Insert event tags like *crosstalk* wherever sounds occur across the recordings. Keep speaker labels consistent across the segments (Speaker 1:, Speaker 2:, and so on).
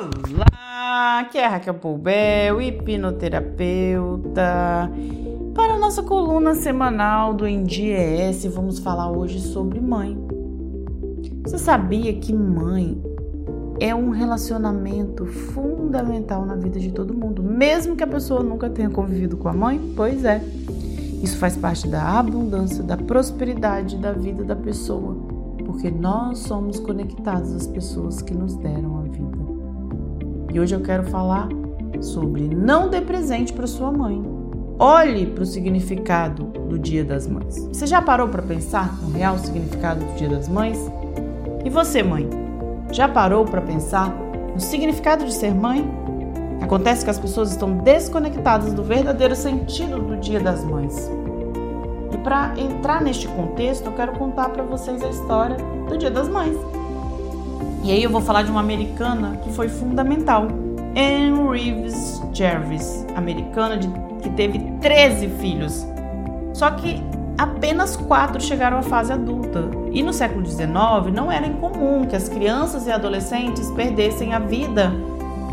Speaker 1: Olá, aqui é Raquel Poubel, hipnoterapeuta. Para a nossa coluna semanal do ENDIES, vamos falar hoje sobre mãe. Você sabia que mãe é um relacionamento fundamental na vida de todo mundo, mesmo que a pessoa nunca tenha convivido com a mãe? Pois é. Isso faz parte da abundância, da prosperidade da vida da pessoa, porque nós somos conectados às pessoas que nos deram a vida. E hoje eu quero falar sobre não dê presente para sua mãe. Olhe para o significado do Dia das Mães. Você já parou para pensar no real significado do Dia das Mães? E você, mãe, já parou para pensar no significado de ser mãe? Acontece que as pessoas estão desconectadas do verdadeiro sentido do Dia das Mães. E para entrar neste contexto, eu quero contar para vocês a história do Dia das Mães. E aí eu vou falar de uma americana que foi fundamental, Anne Reeves Jervis, americana de, que teve 13 filhos. Só que apenas quatro chegaram à fase adulta. E no século XIX não era incomum que as crianças e adolescentes perdessem a vida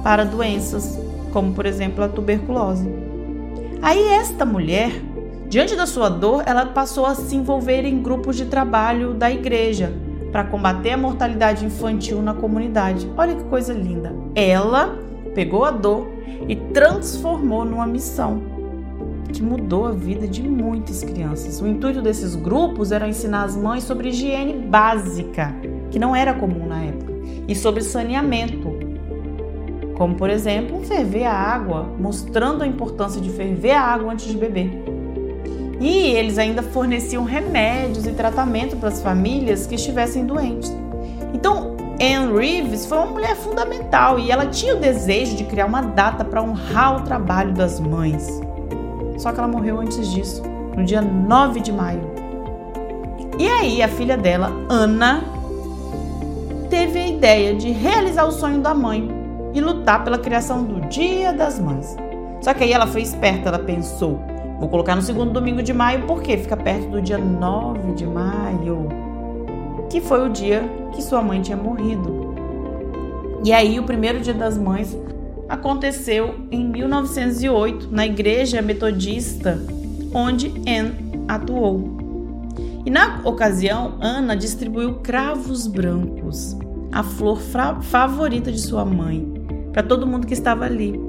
Speaker 1: para doenças, como por exemplo a tuberculose. Aí esta mulher, diante da sua dor, ela passou a se envolver em grupos de trabalho da igreja para combater a mortalidade infantil na comunidade. Olha que coisa linda. Ela pegou a dor e transformou numa missão que mudou a vida de muitas crianças. O intuito desses grupos era ensinar as mães sobre higiene básica, que não era comum na época, e sobre saneamento, como por exemplo, ferver a água, mostrando a importância de ferver a água antes de beber. E eles ainda forneciam remédios e tratamento para as famílias que estivessem doentes. Então, Anne Reeves foi uma mulher fundamental e ela tinha o desejo de criar uma data para honrar o trabalho das mães. Só que ela morreu antes disso, no dia 9 de maio. E aí, a filha dela, Ana, teve a ideia de realizar o sonho da mãe e lutar pela criação do Dia das Mães. Só que aí ela foi esperta, ela pensou: Vou colocar no segundo domingo de maio porque fica perto do dia 9 de maio, que foi o dia que sua mãe tinha morrido. E aí, o primeiro dia das mães aconteceu em 1908 na igreja metodista onde Anne atuou. E na ocasião, Ana distribuiu cravos brancos, a flor favorita de sua mãe, para todo mundo que estava ali.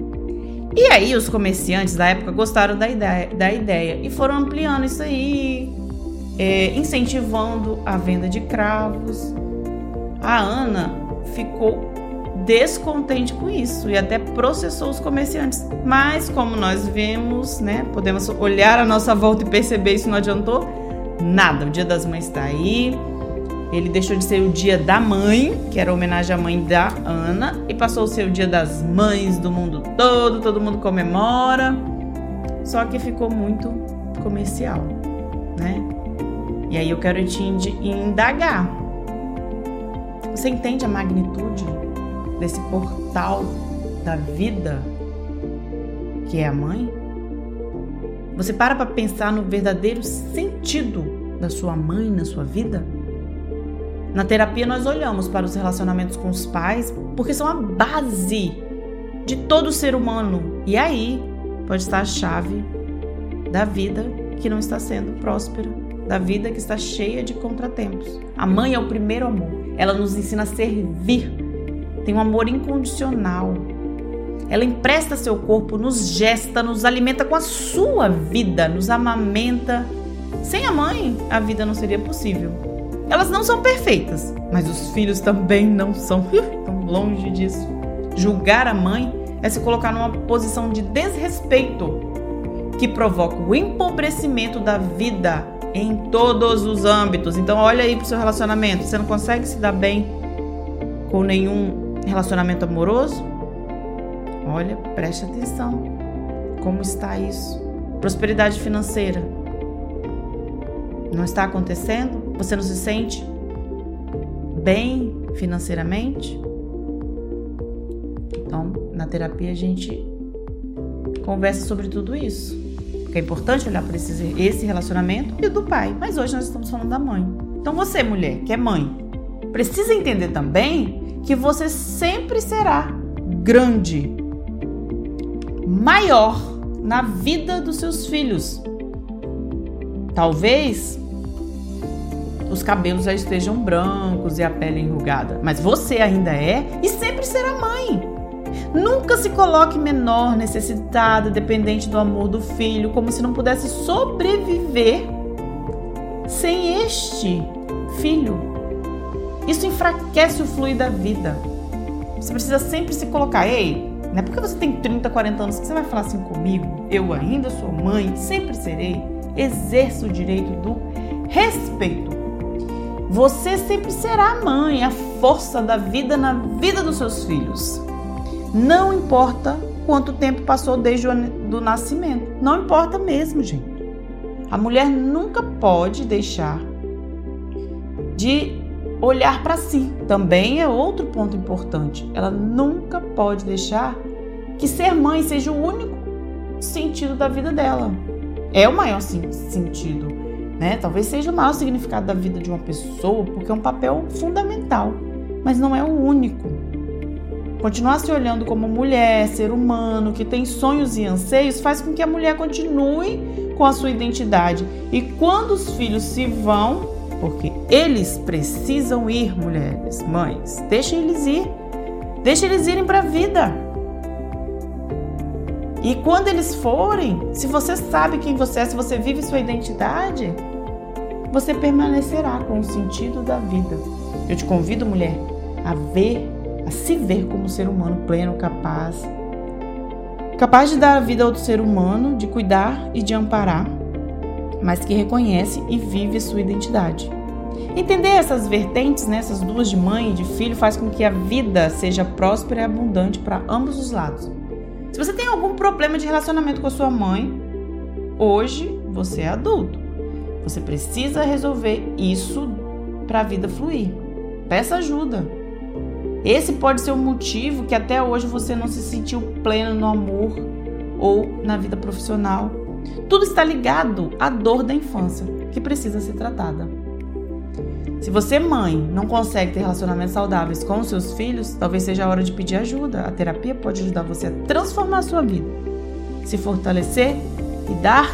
Speaker 1: E aí os comerciantes da época gostaram da ideia, da ideia e foram ampliando isso aí, é, incentivando a venda de cravos. A Ana ficou descontente com isso e até processou os comerciantes. Mas como nós vemos, né, podemos olhar a nossa volta e perceber isso não adiantou nada. O Dia das Mães está aí. Ele deixou de ser o dia da mãe, que era homenagem à mãe da Ana, e passou a ser o dia das mães do mundo todo, todo mundo comemora. Só que ficou muito comercial, né? E aí eu quero te indagar. Você entende a magnitude desse portal da vida que é a mãe? Você para para pensar no verdadeiro sentido da sua mãe na sua vida? Na terapia, nós olhamos para os relacionamentos com os pais porque são a base de todo ser humano. E aí pode estar a chave da vida que não está sendo próspera, da vida que está cheia de contratempos. A mãe é o primeiro amor. Ela nos ensina a servir. Tem um amor incondicional. Ela empresta seu corpo, nos gesta, nos alimenta com a sua vida, nos amamenta. Sem a mãe, a vida não seria possível. Elas não são perfeitas, mas os filhos também não são. *laughs* Tão longe disso. Julgar a mãe é se colocar numa posição de desrespeito que provoca o empobrecimento da vida em todos os âmbitos. Então, olha aí pro seu relacionamento. Você não consegue se dar bem com nenhum relacionamento amoroso? Olha, preste atenção. Como está isso? Prosperidade financeira. Não está acontecendo? Você não se sente bem financeiramente? Então, na terapia a gente conversa sobre tudo isso. Porque é importante olhar para esse, esse relacionamento e do pai. Mas hoje nós estamos falando da mãe. Então você, mulher, que é mãe, precisa entender também que você sempre será grande, maior na vida dos seus filhos. Talvez os cabelos já estejam brancos e a pele enrugada, mas você ainda é e sempre será mãe. Nunca se coloque menor, necessitada, dependente do amor do filho, como se não pudesse sobreviver sem este filho. Isso enfraquece o fluir da vida. Você precisa sempre se colocar, ei, não é porque você tem 30, 40 anos que você vai falar assim comigo. Eu ainda sou mãe, sempre serei. Exerça o direito do respeito. Você sempre será mãe, a força da vida na vida dos seus filhos. Não importa quanto tempo passou desde o do nascimento. Não importa mesmo, gente. A mulher nunca pode deixar de olhar para si. Também é outro ponto importante. Ela nunca pode deixar que ser mãe seja o único sentido da vida dela. É o maior sentido, né? Talvez seja o maior significado da vida de uma pessoa, porque é um papel fundamental, mas não é o único. Continuar se olhando como mulher, ser humano, que tem sonhos e anseios, faz com que a mulher continue com a sua identidade. E quando os filhos se vão, porque eles precisam ir, mulheres, mães. Deixa eles ir. Deixa eles irem para a vida. E quando eles forem, se você sabe quem você é, se você vive sua identidade, você permanecerá com o sentido da vida. Eu te convido, mulher, a ver, a se ver como ser humano pleno, capaz, capaz de dar a vida ao ser humano, de cuidar e de amparar mas que reconhece e vive sua identidade. Entender essas vertentes, né, essas duas de mãe e de filho, faz com que a vida seja próspera e abundante para ambos os lados. Se você tem algum problema de relacionamento com a sua mãe, hoje você é adulto. Você precisa resolver isso para a vida fluir. Peça ajuda. Esse pode ser o motivo que até hoje você não se sentiu pleno no amor ou na vida profissional tudo está ligado à dor da infância, que precisa ser tratada. Se você, mãe, não consegue ter relacionamentos saudáveis com seus filhos, talvez seja a hora de pedir ajuda. A terapia pode ajudar você a transformar a sua vida, se fortalecer e dar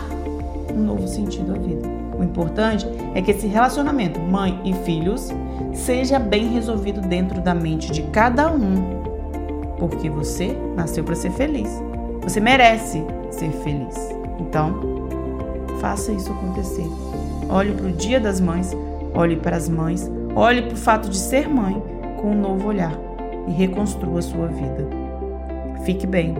Speaker 1: um novo sentido à vida. O importante é que esse relacionamento, mãe e filhos, seja bem resolvido dentro da mente de cada um, porque você nasceu para ser feliz. Você merece ser feliz. Então, faça isso acontecer. Olhe para o Dia das Mães, olhe para as mães, olhe para o fato de ser mãe com um novo olhar e reconstrua sua vida. Fique bem.